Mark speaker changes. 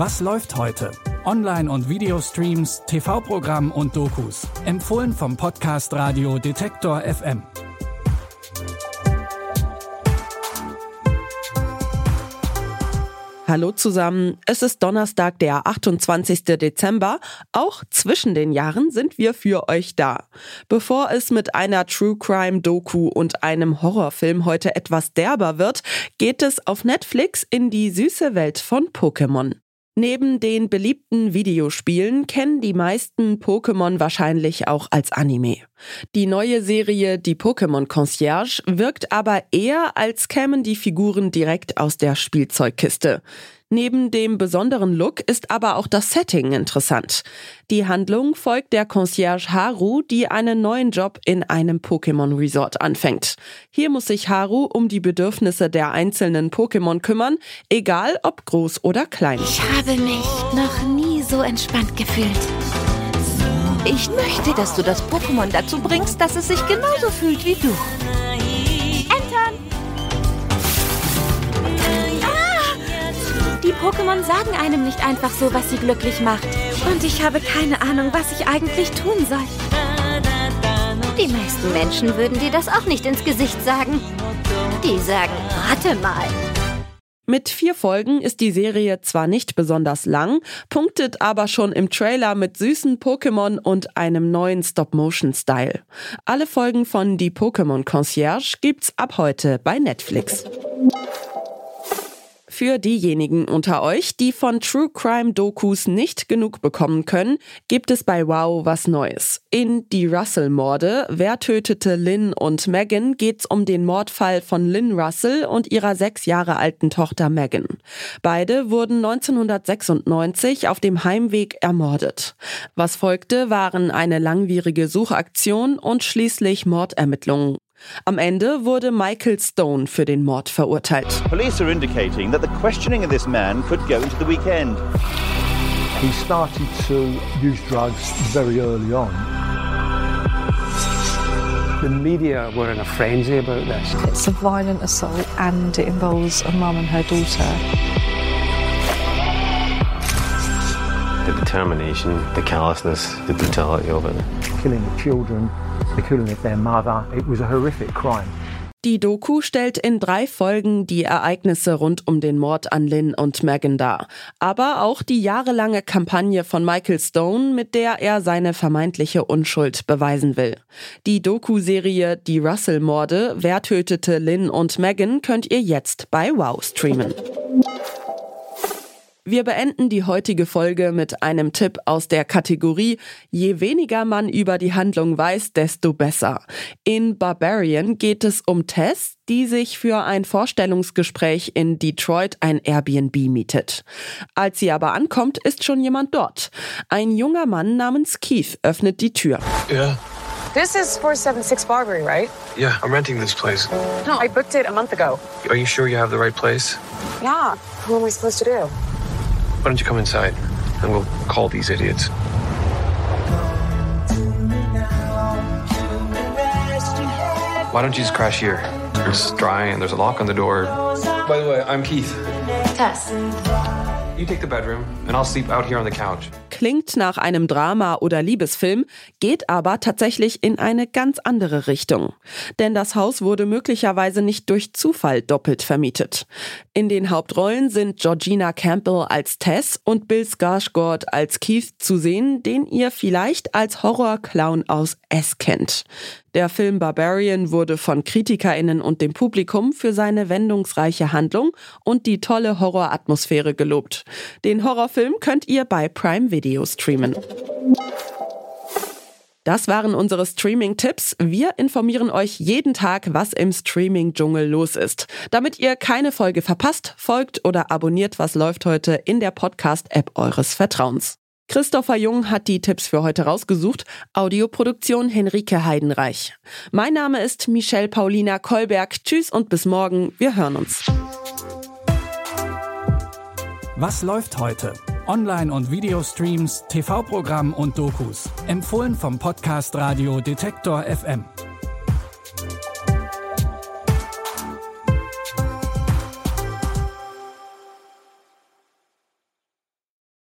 Speaker 1: Was läuft heute? Online- und Videostreams, TV-Programm und Dokus. Empfohlen vom Podcast Radio Detektor FM.
Speaker 2: Hallo zusammen, es ist Donnerstag, der 28. Dezember. Auch zwischen den Jahren sind wir für euch da. Bevor es mit einer True Crime Doku und einem Horrorfilm heute etwas derber wird, geht es auf Netflix in die süße Welt von Pokémon. Neben den beliebten Videospielen kennen die meisten Pokémon wahrscheinlich auch als Anime. Die neue Serie Die Pokémon Concierge wirkt aber eher, als kämen die Figuren direkt aus der Spielzeugkiste. Neben dem besonderen Look ist aber auch das Setting interessant. Die Handlung folgt der Concierge Haru, die einen neuen Job in einem Pokémon Resort anfängt. Hier muss sich Haru um die Bedürfnisse der einzelnen Pokémon kümmern, egal ob groß oder klein.
Speaker 3: Ich habe mich noch nie so entspannt gefühlt. Ich möchte, dass du das Pokémon dazu bringst, dass es sich genauso fühlt wie du. Pokémon sagen einem nicht einfach so, was sie glücklich macht. Und ich habe keine Ahnung, was ich eigentlich tun soll. Die meisten Menschen würden dir das auch nicht ins Gesicht sagen. Die sagen, warte mal.
Speaker 2: Mit vier Folgen ist die Serie zwar nicht besonders lang, punktet aber schon im Trailer mit süßen Pokémon und einem neuen Stop-Motion-Style. Alle Folgen von Die Pokémon Concierge gibt's ab heute bei Netflix. Für diejenigen unter euch, die von True Crime Dokus nicht genug bekommen können, gibt es bei Wow was Neues. In Die Russell-Morde, Wer tötete Lynn und Megan, geht's um den Mordfall von Lynn Russell und ihrer sechs Jahre alten Tochter Megan. Beide wurden 1996 auf dem Heimweg ermordet. Was folgte, waren eine langwierige Suchaktion und schließlich Mordermittlungen. Am Ende wurde Michael Stone für den Mord verurteilt.
Speaker 4: Police are indicating that the questioning of this man could go into the weekend.
Speaker 5: He started to use drugs very early on.
Speaker 6: The media were in a frenzy about this.
Speaker 7: It's a violent assault and it involves a mum and her daughter.
Speaker 8: The determination, the callousness, the brutality of it.
Speaker 5: Killing the children, the killing of their mother. It was a horrific crime.
Speaker 2: Die Doku stellt in drei Folgen die Ereignisse rund um den Mord an Lynn und Megan dar, aber auch die jahrelange Kampagne von Michael Stone, mit der er seine vermeintliche Unschuld beweisen will. Die Doku-Serie Die Russell-Morde, Wer tötete Lynn und Megan, könnt ihr jetzt bei Wow streamen. Wir beenden die heutige Folge mit einem Tipp aus der Kategorie Je weniger man über die Handlung weiß, desto besser. In Barbarian geht es um Tess, die sich für ein Vorstellungsgespräch in Detroit ein Airbnb mietet. Als sie aber ankommt, ist schon jemand dort. Ein junger Mann namens Keith öffnet die Tür.
Speaker 9: Yeah.
Speaker 10: This is 476 Barbary, right?
Speaker 9: Yeah, I'm renting this place.
Speaker 10: No, I booked it a month ago.
Speaker 9: Are you sure you have the right place?
Speaker 10: Yeah. Who am I supposed to do?
Speaker 9: Why don't you come inside and we'll call these idiots? Why don't you just crash here? It's dry and there's a lock on the door. By the way, I'm Keith.
Speaker 3: Tess.
Speaker 2: Klingt nach einem Drama oder Liebesfilm, geht aber tatsächlich in eine ganz andere Richtung. Denn das Haus wurde möglicherweise nicht durch Zufall doppelt vermietet. In den Hauptrollen sind Georgina Campbell als Tess und Bill Skarsgård als Keith zu sehen, den ihr vielleicht als Horrorclown aus S kennt. Der Film Barbarian wurde von KritikerInnen und dem Publikum für seine wendungsreiche Handlung und die tolle Horroratmosphäre gelobt. Den Horrorfilm könnt ihr bei Prime Video streamen. Das waren unsere Streaming-Tipps. Wir informieren euch jeden Tag, was im Streaming-Dschungel los ist. Damit ihr keine Folge verpasst, folgt oder abonniert, was läuft heute in der Podcast-App eures Vertrauens. Christopher Jung hat die Tipps für heute rausgesucht. Audioproduktion Henrike Heidenreich. Mein Name ist Michelle Paulina Kolberg. Tschüss und bis morgen. Wir hören uns.
Speaker 1: Was läuft heute? Online- und Videostreams, TV-Programm und Dokus. Empfohlen vom Podcast Radio Detektor FM.